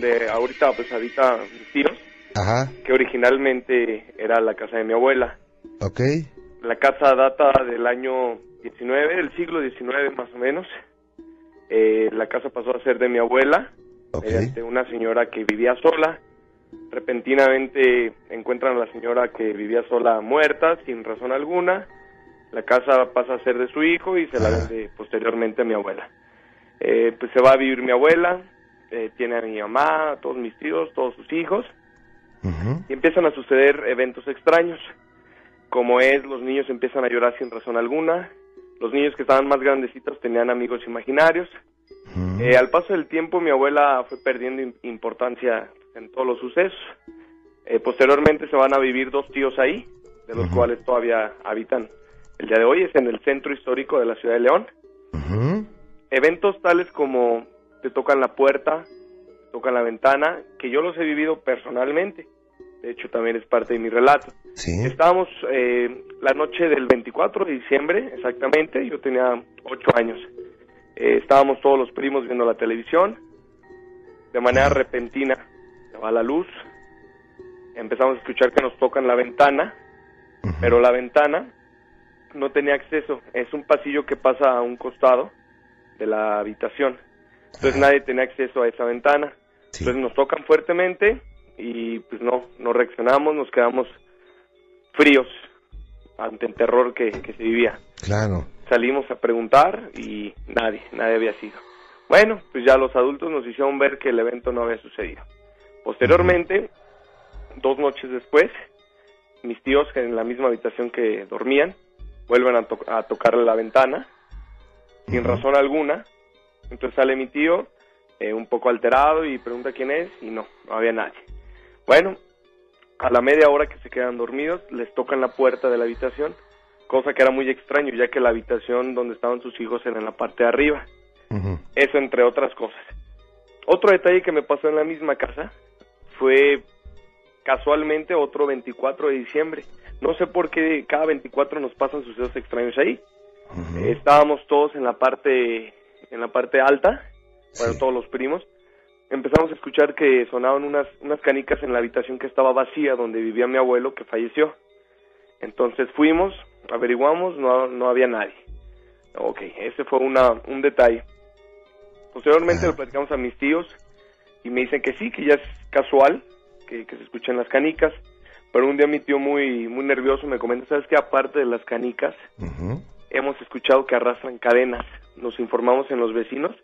la donde ahorita pues habita mis tíos, Ajá, que originalmente era la casa de mi abuela. ok. La casa data del año 19, del siglo 19 más o menos. Eh, la casa pasó a ser de mi abuela, Ok. mediante una señora que vivía sola. Repentinamente encuentran a la señora que vivía sola muerta, sin razón alguna. La casa pasa a ser de su hijo y se la Ajá. vende posteriormente a mi abuela. Eh, pues se va a vivir mi abuela, eh, tiene a mi mamá, a todos mis tíos, todos sus hijos y empiezan a suceder eventos extraños, como es los niños empiezan a llorar sin razón alguna, los niños que estaban más grandecitos tenían amigos imaginarios. Eh, al paso del tiempo mi abuela fue perdiendo im- importancia en todos los sucesos. Eh, posteriormente se van a vivir dos tíos ahí, de los cuales todavía habitan el día de hoy, es en el centro histórico de la ciudad de León. Eventos tales como te tocan la puerta, te tocan la ventana, que yo los he vivido personalmente. De hecho, también es parte de mi relato. Sí. Estábamos eh, la noche del 24 de diciembre, exactamente, yo tenía ocho años. Eh, estábamos todos los primos viendo la televisión. De manera repentina se va la luz. Empezamos a escuchar que nos tocan la ventana, pero la ventana no tenía acceso. Es un pasillo que pasa a un costado de la habitación. Entonces Ajá. nadie tenía acceso a esa ventana. Sí. Entonces nos tocan fuertemente y pues no, no reaccionamos, nos quedamos fríos ante el terror que, que se vivía. Claro. Salimos a preguntar y nadie, nadie había sido. Bueno, pues ya los adultos nos hicieron ver que el evento no había sucedido. Posteriormente, dos noches después, mis tíos que en la misma habitación que dormían, vuelven a, to- a tocarle la ventana, sin razón alguna. Entonces sale mi tío, eh, un poco alterado, y pregunta quién es, y no, no había nadie. Bueno, a la media hora que se quedan dormidos, les tocan la puerta de la habitación, cosa que era muy extraño, ya que la habitación donde estaban sus hijos era en la parte de arriba. Eso entre otras cosas. Otro detalle que me pasó en la misma casa fue casualmente otro 24 de diciembre. No sé por qué cada 24 nos pasan sucesos extraños ahí. Estábamos todos en la parte en la parte alta, bueno, Sí. todos los primos. Empezamos a escuchar que sonaban unas unas canicas en la habitación que estaba vacía donde vivía mi abuelo que falleció. Entonces fuimos, averiguamos, no, no había nadie. Ok, ese fue una, un detalle. Posteriormente lo platicamos a mis tíos y me dicen que sí, que ya es casual que, que se escuchen las canicas. Pero un día mi tío muy, muy nervioso me comenta, ¿sabes qué? Aparte de las canicas, Ujú. hemos escuchado que arrastran cadenas. Nos informamos en los vecinos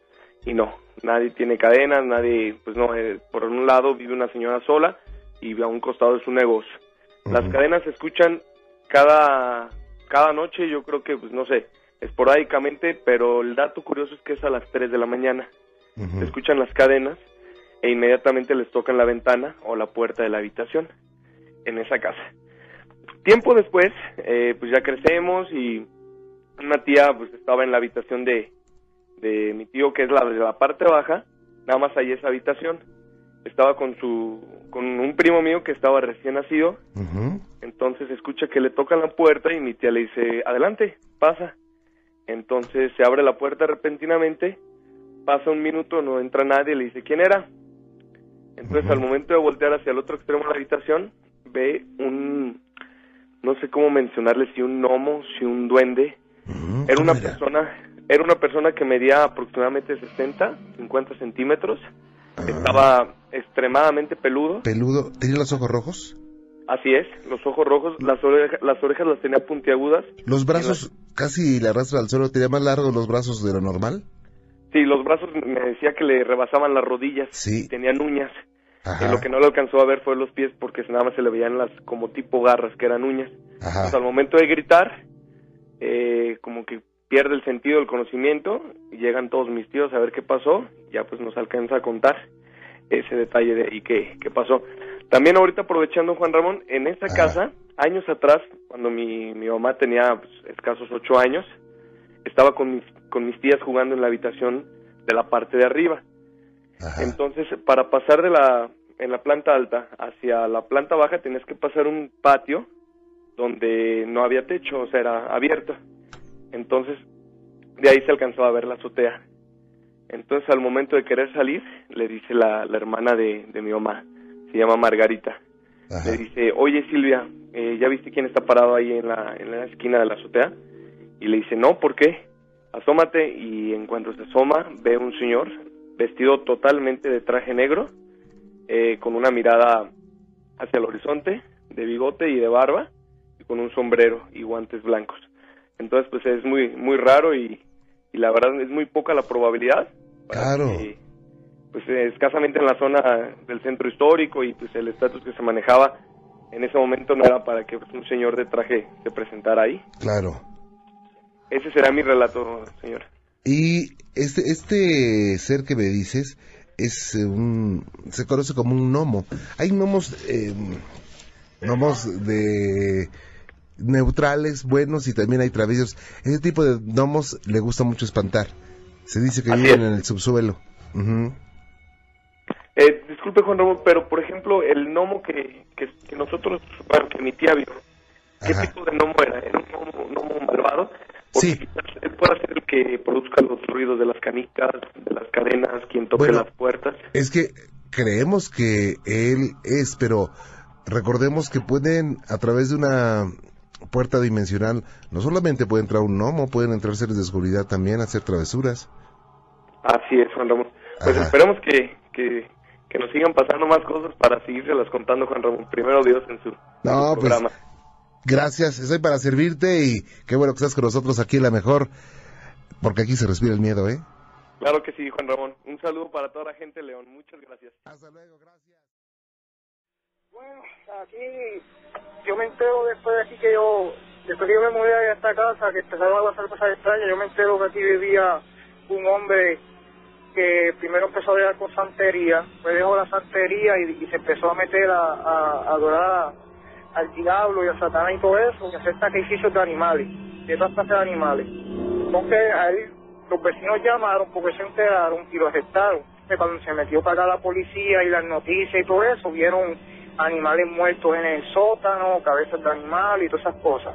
y no, nadie tiene cadenas, nadie, pues no, eh, por un lado vive una señora sola y a un costado es su negocio. Las cadenas se escuchan cada, cada noche, yo creo que, pues no sé, esporádicamente, pero el dato curioso es que es a las 3 de la mañana. Se escuchan las cadenas e inmediatamente les tocan la ventana o la puerta de la habitación en esa casa. Tiempo después, eh, pues ya crecemos y una tía pues estaba en la habitación de, de mi tío que es la de la parte baja, nada más ahí esa habitación. Estaba con su con un primo mío que estaba recién nacido, entonces escucha que le tocan la puerta y mi tía le dice, "Adelante, pasa." Entonces se abre la puerta repentinamente, pasa un minuto, no entra nadie, le dice, ¿quién era? Entonces al momento de voltear hacia el otro extremo de la habitación, ve un, no sé cómo mencionarle, si un gnomo, si un duende, Era ¿Cómo una persona, era una persona que medía aproximadamente 60, 50 centímetros, Ah. estaba extremadamente peludo, Peludo. ¿Tenía los ojos rojos? así es, los ojos rojos, las, oreja- las orejas las tenía puntiagudas, Los brazos casi le arrastra al suelo. ¿Tenía más largos los brazos de lo normal? sí, los brazos me decía que le rebasaban las rodillas, Sí. tenían uñas, Ajá. Eh, lo que no le alcanzó a ver fue los pies porque nada más se le veían las como tipo garras que eran uñas. Entonces, al Ajá. momento de gritar, eh, como que pierde el sentido del conocimiento y llegan todos mis tíos a ver qué pasó. Ya pues nos alcanza a contar ese detalle de ahí que, que pasó. También ahorita aprovechando Juan Ramón, en esta Ajá. casa, años atrás, cuando mi, mi mamá tenía pues, escasos ocho años, estaba con mis, con mis tías jugando en la habitación de la parte de arriba. Ajá. Entonces, para pasar de la en la planta alta hacia la planta baja tenías que pasar un patio donde no había techo, o sea, era abierto. Entonces, de ahí se alcanzó a ver la azotea. Entonces al momento de querer salir, le dice la, la hermana de, de mi mamá, se llama Margarita, Ajá. le dice, oye Silvia, eh, ¿ya viste quién está parado ahí en la, en la esquina de la azotea? Y le dice, no, ¿por qué? Asómate y en cuanto se asoma ve un señor vestido totalmente de traje negro, eh, con una mirada hacia el horizonte, de bigote y de barba, y con un sombrero y guantes blancos. Entonces, pues es muy muy raro y, y la verdad es muy poca la probabilidad. Claro. que, pues escasamente en la zona del centro histórico y pues el estatus que se manejaba en ese momento no era para que pues, un señor de traje se presentara ahí. Claro. Ese será mi relato, señor. Y este, este ser que me dices es eh, un, se conoce como un gnomo. Hay gnomos, eh, gnomos de neutrales, buenos y también hay traviesos. Ese tipo de gnomos le gusta mucho espantar. Se dice que Así viven es. en el subsuelo. Eh, disculpe, Juan Ramón, pero por ejemplo, el gnomo que, que, que nosotros, bueno, que mi tía vio, ¿qué Ajá. tipo de gnomo era? ¿Era un gnomo, gnomo malvado? Porque Sí. él pueda ser el que produzca los ruidos de las canicas, de las cadenas, quien toque Bueno. las puertas. Es que creemos que él es, pero recordemos que pueden, a través de una puerta dimensional, no solamente puede entrar un gnomo, pueden entrar seres de oscuridad también, hacer travesuras. Así es, Juan Ramón. Pues Ajá. esperemos que, que, que nos sigan pasando más cosas para seguírselas contando, Juan Ramón. Primero Dios en su, en No, su pues programa. gracias, estoy para servirte y qué bueno que estás con nosotros aquí en la mejor, porque aquí se respira el miedo, ¿eh? Claro que sí, Juan Ramón. Un saludo para toda la gente de León. Muchas gracias. Hasta luego, gracias. Bueno, aquí yo me entero después de aquí que yo, después que yo me mudé a esta casa, que empezaron a pasar cosas extrañas, yo me entero que aquí vivía un hombre que primero empezó a ver con santería, después dejó la santería y, se empezó a meter a, a- adorar al diablo y a Satanás y todo eso, y hacer sacrificios de animales, de todas clases de animales. Entonces a los vecinos llamaron porque se enteraron y lo arrestaron. Cuando se metió para acá la policía y las noticias y todo eso, vieron animales muertos en el sótano, cabezas de animales y todas esas cosas.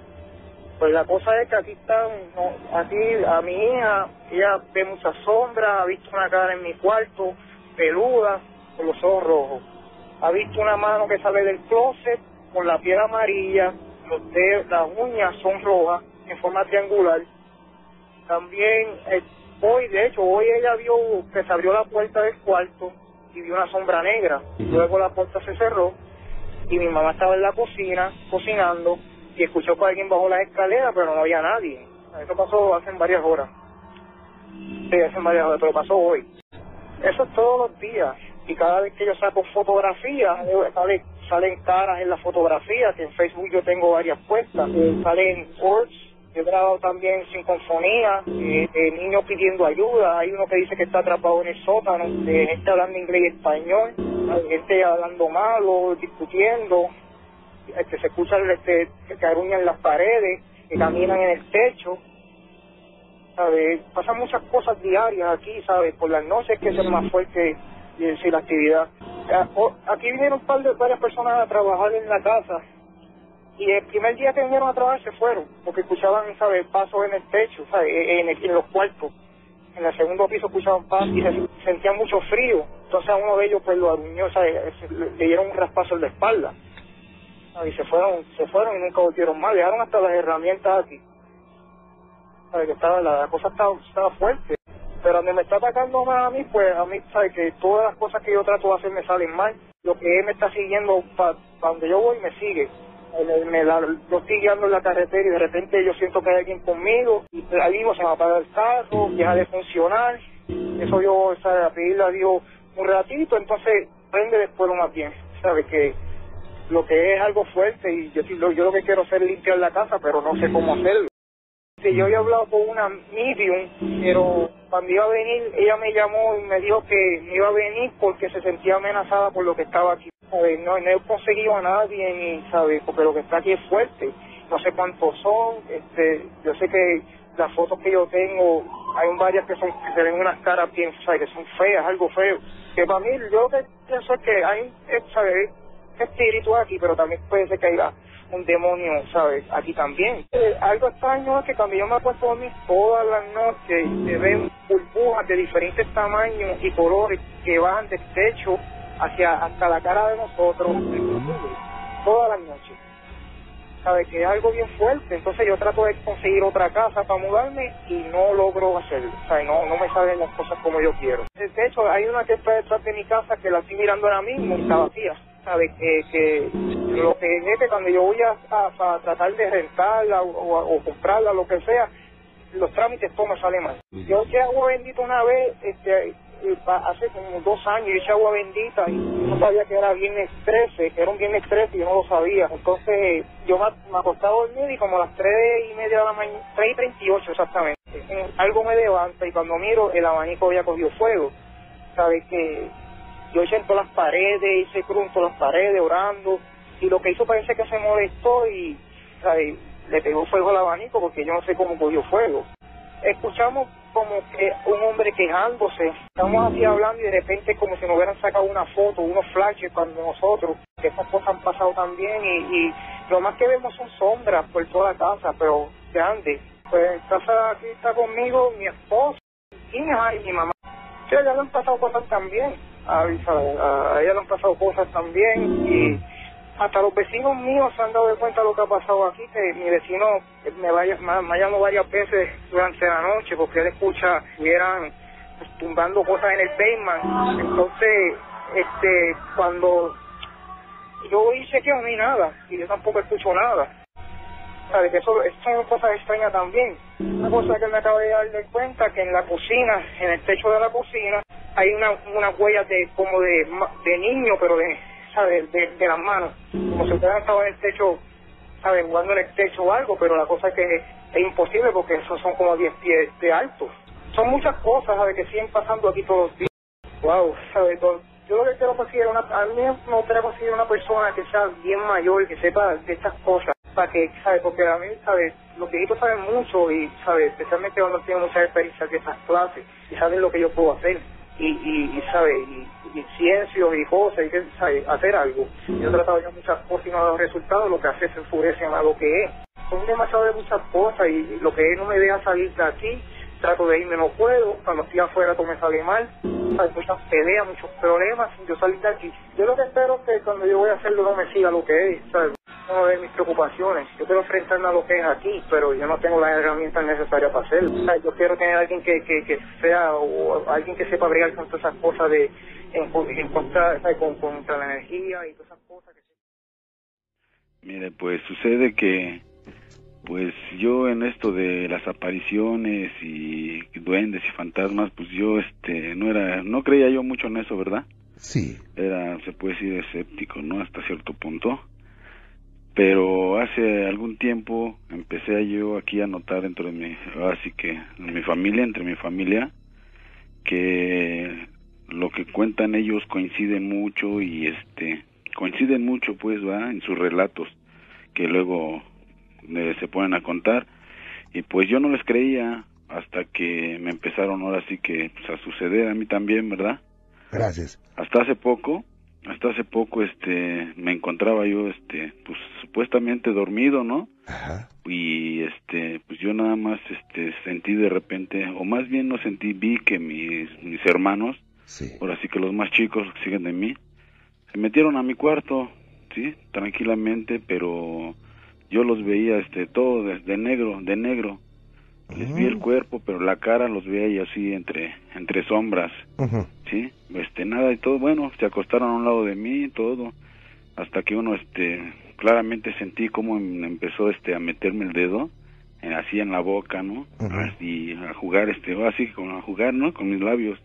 Pues la cosa es que aquí están, no, aquí a mi hija, ella ve muchas sombras, ha visto una cara en mi cuarto, peluda, con los ojos rojos. Ha visto una mano que sale del closet con la piel amarilla, los dedos, las uñas son rojas, en forma triangular. También, eh, hoy, de hecho, hoy ella vio que se abrió la puerta del cuarto y vio una sombra negra. Luego la puerta se cerró y mi mamá estaba en la cocina cocinando y escuchó que alguien bajó la escalera, pero no había nadie. Eso pasó hace varias horas. Sí, hace varias horas, pero pasó hoy. Eso es todos los días. Y cada vez que yo saco fotografías, sale, salen caras en la fotografía, que en Facebook yo tengo varias puestas. Salen words, yo he grabado también sinfonía, eh, de niños pidiendo ayuda. Hay uno que dice que está atrapado en el sótano, gente hablando inglés y español, gente hablando malo, discutiendo, eh, que se escuchan este, que aruñan las paredes, que caminan en el techo. ¿sabes? Pasan muchas cosas diarias aquí, ¿sabes? Por las noches que es el más fuerte y la actividad. Ah, Aquí vinieron un par de, varias personas a trabajar en la casa y el primer día que vinieron a trabajar se fueron porque escuchaban, ¿sabes? Pasos en el techo, ¿sabes? En, en- en los cuartos. En el segundo piso escuchaban pasos y se sentían mucho frío. Entonces a uno de ellos pues lo aruñó, ¿sabes? Le, dieron un raspazo en la espalda. ¿sabes? Y se fueron, se fueron y nunca volvieron más. Dejaron hasta las herramientas aquí. ¿sabes? Que estaba, la cosa estaba, fuerte. Pero donde me está atacando más a mí, pues a mí, ¿sabes? Que todas las cosas que yo trato de hacer me salen mal. Lo que él me está siguiendo para donde yo voy, me sigue. Me, me la- estoy guiando en la carretera y de repente yo siento que hay alguien conmigo y ahí mismo se me apaga el carro, deja de funcionar. Eso yo, ¿sabes? A pedirle a Dios un ratito, entonces prende después lo más bien. ¿Sabes? Que lo que es algo fuerte y yo, yo, yo lo que quiero hacer es limpiar la casa, pero no sé cómo hacerlo. Sí, yo había hablado con una medium, pero cuando iba a venir, ella me llamó y me dijo que no iba a venir porque se sentía amenazada por lo que estaba aquí. No, no he conseguido a nadie, ni, ¿sabes? porque lo que está aquí es fuerte. No sé cuántos son, este, yo sé que las fotos que yo tengo, hay varias que son que se ven unas caras bien, ¿sabes? que son feas, algo feo. Que para mí, yo lo que pienso es que hay, eh, ¿sabes? espíritu aquí, pero también puede ser que haya un demonio, ¿sabes? Aquí también. Eh, algo extraño es que cuando yo me acuesto a dormir todas las noches se ven burbujas de diferentes tamaños y colores que van del techo hacia hasta la cara de nosotros, todas las noches. ¿Sabes? Que es algo bien fuerte. Entonces yo trato de conseguir otra casa para mudarme y no logro hacerlo. O sea, no, no me salen las cosas como yo quiero. De hecho, hay una que está detrás de mi casa que la estoy mirando ahora mismo y está vacía. ¿Sabes? Que, que lo que es que cuando yo voy a, a, tratar de rentarla o, o, comprarla, lo que sea, los trámites todo me sale mal. Yo eché agua bendita una vez, este, hace como dos años, yo eché agua bendita y no sabía que era viernes 13, que era un viernes 13 y yo no lo sabía. Entonces yo me, acosté a dormir y como a las 3 y media de la mañana, 3 y 38 exactamente, algo me levanta y cuando miro el abanico había cogido fuego. ¿Sabes que Yo eché en todas las paredes, hice cruz en las paredes orando y lo que hizo parece que se molestó y ¿sabes? le pegó fuego al abanico porque yo no sé cómo cogió fuego. Escuchamos como que un hombre quejándose, estamos así hablando y de repente como si nos hubieran sacado una foto, unos flashes cuando nosotros, que estas cosas han pasado también y, lo más que vemos son sombras por toda la casa, pero grande. Pues en casa aquí está conmigo mi esposa, y mi mamá. Sí, a ella le han pasado cosas también, a, a ella le han pasado cosas también y hasta los vecinos míos se han dado cuenta de lo que ha pasado aquí, que mi vecino me, vaya, me, ha llamado varias veces durante la noche porque él escucha y eran tumbando cosas en el basement. Entonces, este, cuando yo y chequeo no hay nada y yo tampoco escucho nada. ¿Sabes? Que eso, eso son cosas extrañas también. Una cosa que me acabo de dar de cuenta que en la cocina, en el techo de la cocina, hay una, una huella de como de, de niño, pero de de, de, las manos, como si hubieran estado en el techo, ¿sabes? Jugando en el techo o algo, pero la cosa es que es imposible porque esos son como 10 pies de alto. Son muchas cosas, ¿sabes? Que siguen pasando aquí todos los días. Wow, ¿sabes? yo lo que quiero conseguir, una, a mí me gustaría una persona que sea bien mayor, que sepa de estas cosas, para que, ¿sabes? Porque a mí, ¿sabes? Los viejitos saben mucho y, ¿sabes? Especialmente cuando tienen mucha experiencia de esas clases y saben lo que yo puedo hacer y, y, y ¿sabes? Y, y ciencias y cosas, y que hacer algo. Yo he tratado ya muchas cosas y no dado resultados, lo que hace es enfurece a lo que es. Son demasiado de muchas cosas y lo que es no me deja salir de aquí, trato de irme, no puedo, cuando estoy afuera todo me sale mal, hay muchas peleas, muchos problemas, yo salir de aquí. Yo lo que espero es que cuando yo voy a hacerlo no me siga lo que es, ¿sabes? No de mis preocupaciones. Yo quiero enfrentarme a lo que es aquí, pero yo no tengo las herramientas necesarias para hacerlo. yo quiero tener alguien que, que, que sea, o alguien que sepa brigar con todas esas cosas de, en, contra, con, contra la energía y todas esas cosas. Que... Mire, pues sucede que, pues yo en esto de las apariciones y duendes y fantasmas, pues yo, este, no era, no creía yo mucho en eso, ¿verdad? Sí. Era, se puede decir, escéptico, ¿no? Hasta cierto punto pero hace algún tiempo empecé yo aquí a notar dentro de mi así que en mi familia entre mi familia que lo que cuentan ellos coincide mucho y este coinciden mucho pues va en sus relatos que luego eh, se ponen a contar. Y pues yo no les creía hasta que me empezaron ahora sí que pues, a suceder a mí también verdad gracias. Hasta hace poco hasta hace poco este me encontraba yo este pues supuestamente dormido no Ajá. y este pues yo nada más este sentí de repente o más bien no sentí vi que mis mis hermanos sí. ahora sí que los más chicos que siguen de mí se metieron a mi cuarto sí tranquilamente pero yo los veía este todo de negro de negro. Les vi el cuerpo, pero la cara los veía así entre entre sombras, ¿sí? Este, nada y todo, bueno, se acostaron a un lado de mí y todo, hasta que uno, este, claramente sentí cómo em, empezó, este, a meterme el dedo, así en la boca, ¿no? Así, a jugar, este, así, con, a jugar, ¿no? Con mis labios.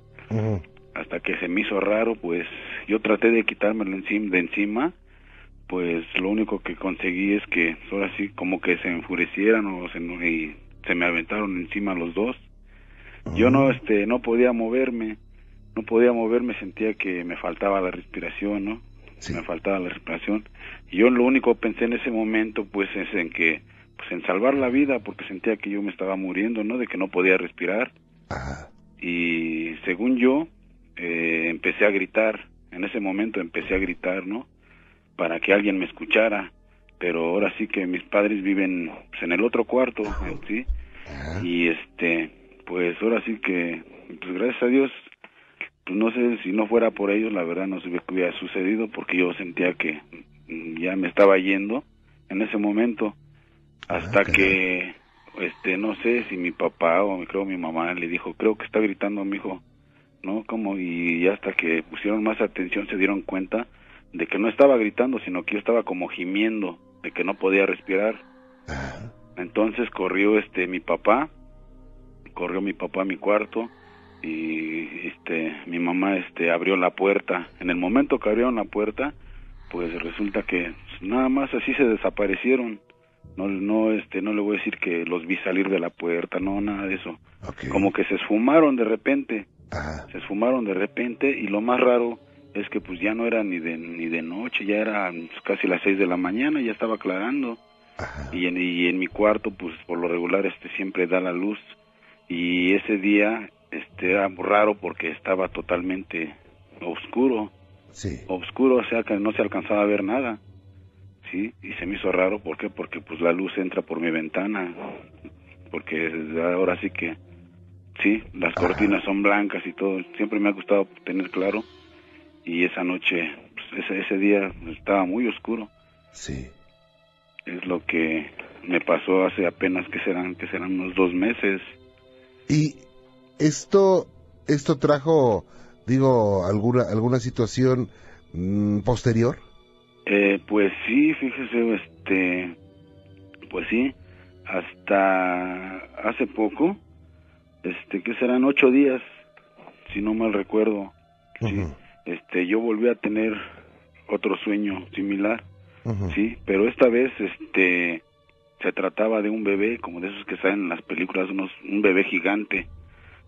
Hasta que se me hizo raro, pues, yo traté de quitármelo encima, de encima, pues, lo único que conseguí es que, ahora sí, como que se enfurecieran o se, y se me aventaron encima los dos. Yo no, este, no podía moverme, no podía moverme, sentía que me faltaba la respiración, ¿no? Me faltaba la respiración. Y yo lo único que pensé en ese momento, pues, es en que, pues, en salvar la vida, porque sentía que yo me estaba muriendo, ¿no? De que no podía respirar. Y según yo, eh, empecé a gritar, en ese momento empecé a gritar, ¿no? Para que alguien me escuchara pero ahora sí que mis padres viven pues, en el otro cuarto, ¿sí? Y este, pues ahora sí que, pues gracias a Dios, pues no sé si no fuera por ellos, la verdad no sé qué hubiera sucedido porque yo sentía que mm, ya me estaba yendo en ese momento. Hasta que este no sé si mi papá o creo mi mamá le dijo creo que está gritando mi hijo no como y hasta que pusieron más atención se dieron cuenta de que no estaba gritando sino que yo estaba como gimiendo de que no podía respirar. Entonces corrió este mi papá corrió mi papá a mi cuarto y este mi mamá este abrió la puerta. En el momento que abrieron la puerta pues resulta que nada más así se desaparecieron. No no este no le voy a decir que los vi salir de la puerta no nada de eso. Como que se esfumaron de repente. Se esfumaron de repente y lo más raro es que pues ya no era ni de ni de noche ya era casi las seis de la mañana ya estaba aclarando. Y en, y en mi cuarto pues por lo regular este siempre da la luz. Y ese día este era raro porque estaba totalmente oscuro. Sí. oscuro o sea que no se alcanzaba a ver nada. Sí y se me hizo raro ¿por qué? porque pues la luz entra por mi ventana. Porque ahora sí que sí las cortinas son blancas y todo. Siempre me ha gustado tener claro. Y esa noche pues, ese, ese día estaba muy oscuro. Sí. Es lo que me pasó hace apenas que serán que serán unos dos meses. Y esto, esto trajo, digo, alguna, alguna situación mm, posterior. Eh, pues sí, fíjese, este, pues sí, hasta hace poco, este, que serán ocho días, si no mal recuerdo, este, yo volví a tener otro sueño similar, sí, pero esta vez, este, se trataba de un bebé, como de esos que salen en las películas, unos, un bebé gigante,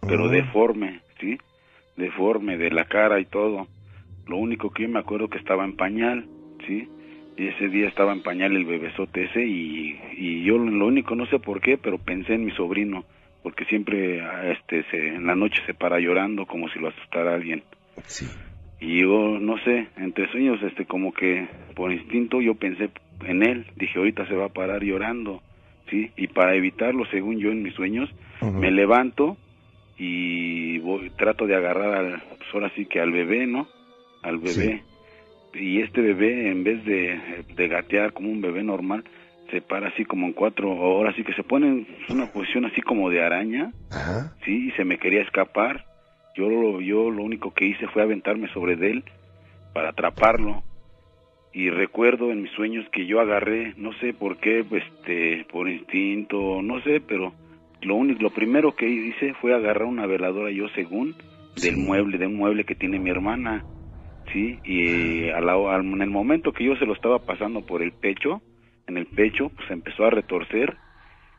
pero deforme, ¿sí? Deforme de la cara y todo. Lo único que yo me acuerdo que estaba en pañal, ¿sí? Y ese día estaba en pañal el bebesote ese y, y yo lo único, no sé por qué, pero pensé en mi sobrino, porque siempre este se, en la noche se para llorando como si lo asustara alguien. Sí. Y yo, no sé, entre sueños, este, como que por instinto yo pensé en él, dije, ahorita se va a parar llorando, ¿sí? Y para evitarlo, según yo en mis sueños, me levanto y voy, trato de agarrar al, pues ahora sí que al bebé, ¿no? Al bebé. Y este bebé, en vez de, de gatear como un bebé normal, se para así como en cuatro horas, así que se pone en una posición así como de araña, sí, y se me quería escapar. Yo lo, yo lo único que hice fue aventarme sobre de él para atraparlo. Y recuerdo en mis sueños que yo agarré, no sé por qué, este, por instinto, no sé, pero lo único, lo primero que hice fue agarrar una veladora yo según del mueble, de un mueble que tiene mi hermana, sí, y al, en el momento que yo se lo estaba pasando por el pecho, en el pecho, pues empezó a retorcer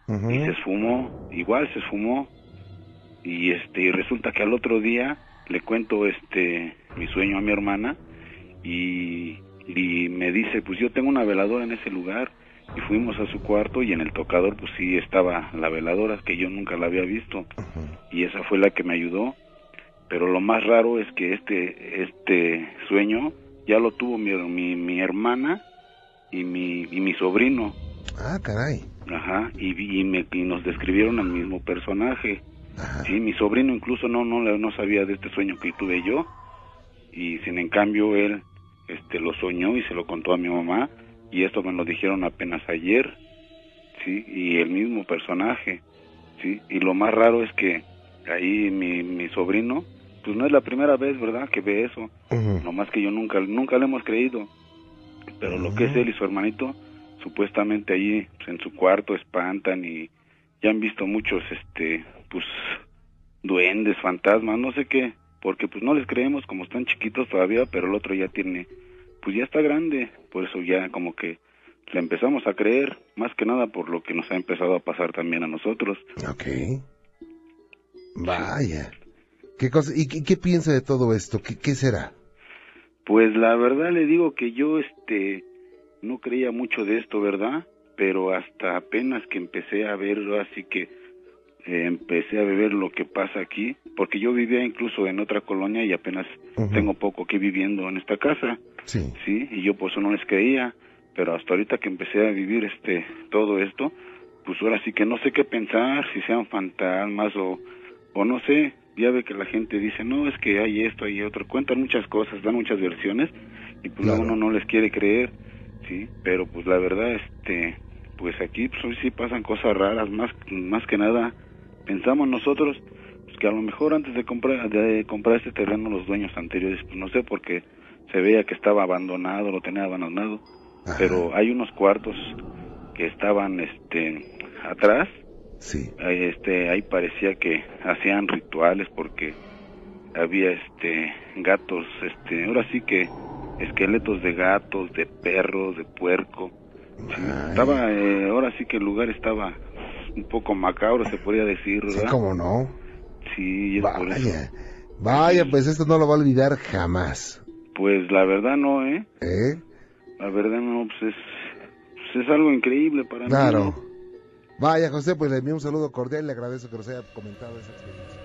y se esfumó, igual se esfumó. Y este y resulta que al otro día le cuento este mi sueño a mi hermana y, y me dice pues yo tengo una veladora en ese lugar y fuimos a su cuarto y en el tocador pues sí estaba la veladora que yo nunca la había visto. Y esa fue la que me ayudó. Pero lo más raro es que este este sueño ya lo tuvo mi, mi, hermana y mi, y mi sobrino. Ah caray. Ajá y, y, me, y nos describieron al mismo personaje. Sí mi sobrino incluso no no no sabía de este sueño que tuve yo. Y sin en cambio él este lo soñó y se lo contó a mi mamá y esto me lo dijeron apenas ayer, ¿sí? Y el mismo personaje, ¿sí? Y lo más raro es que ahí mi, mi sobrino, pues no es la primera vez, ¿verdad?, que ve eso, no más que yo nunca, nunca le hemos creído, pero lo que es él y su hermanito, supuestamente allí pues, en su cuarto espantan y ya han visto muchos, este, pues, duendes, fantasmas, no sé qué, porque pues no les creemos como están chiquitos todavía, pero el otro ya tiene pues ya está grande, por eso ya como que le empezamos a creer, más que nada por lo que nos ha empezado a pasar también a nosotros. Ok. Vaya. ¿Qué cosa, y qué, piensa de todo esto? ¿Qué, ¿Qué, será? Pues la verdad le digo que yo este no creía mucho de esto, ¿verdad? Pero hasta apenas que empecé a verlo así que eh, empecé a ver lo que pasa aquí, porque yo vivía incluso en otra colonia y apenas tengo poco aquí viviendo en esta casa, sí. sí, y yo por eso no les creía, pero hasta ahorita que empecé a vivir este todo esto, pues ahora sí que no sé qué pensar, si sean fantasmas o, o no sé, ya ve que la gente dice, no, es que hay esto, hay otro, cuentan muchas cosas, dan muchas versiones y pues uno no les quiere creer, sí, pero pues la verdad, este, pues aquí pues hoy sí pasan cosas raras, más, más que nada pensamos nosotros pues, que a lo mejor antes de comprar, de comprar este terreno los dueños anteriores, pues no sé, porque se veía que estaba abandonado, lo tenía abandonado, pero hay unos cuartos que estaban este atrás. Sí. Este ahí parecía que hacían rituales porque había este gatos este ahora sí que esqueletos de gatos de perros de puerco. Estaba eh, ahora sí que el lugar estaba un poco macabro se podría decir ¿verdad? sí cómo no. Sí vaya vaya pues esto no lo va a olvidar jamás pues la verdad no eh eh la verdad no pues es pues es algo increíble para mí. Claro. Vaya, José, pues le envío un saludo cordial y le agradezco que nos haya comentado esa experiencia.